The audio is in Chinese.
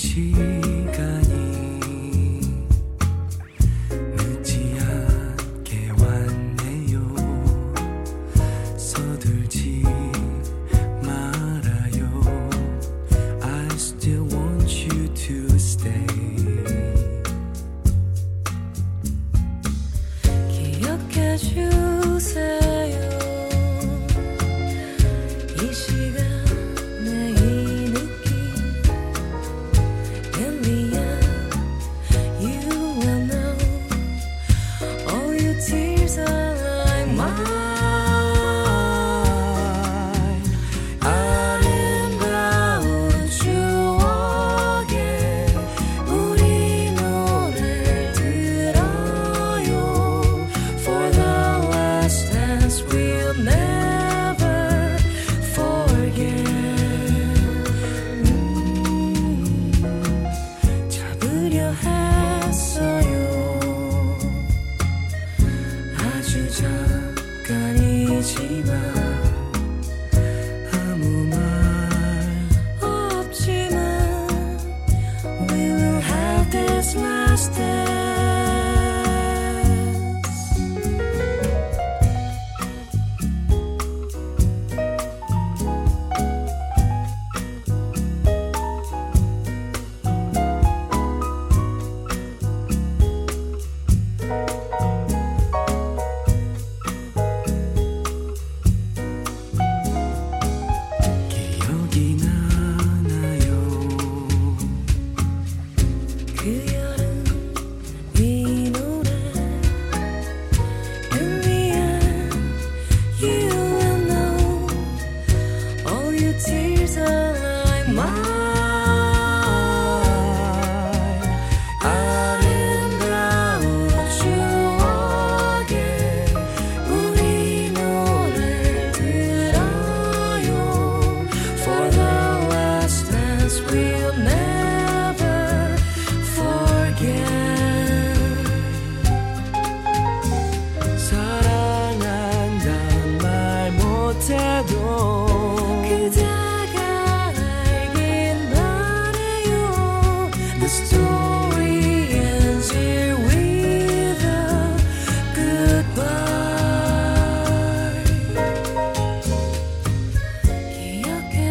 心。那就这个一起吧。time. My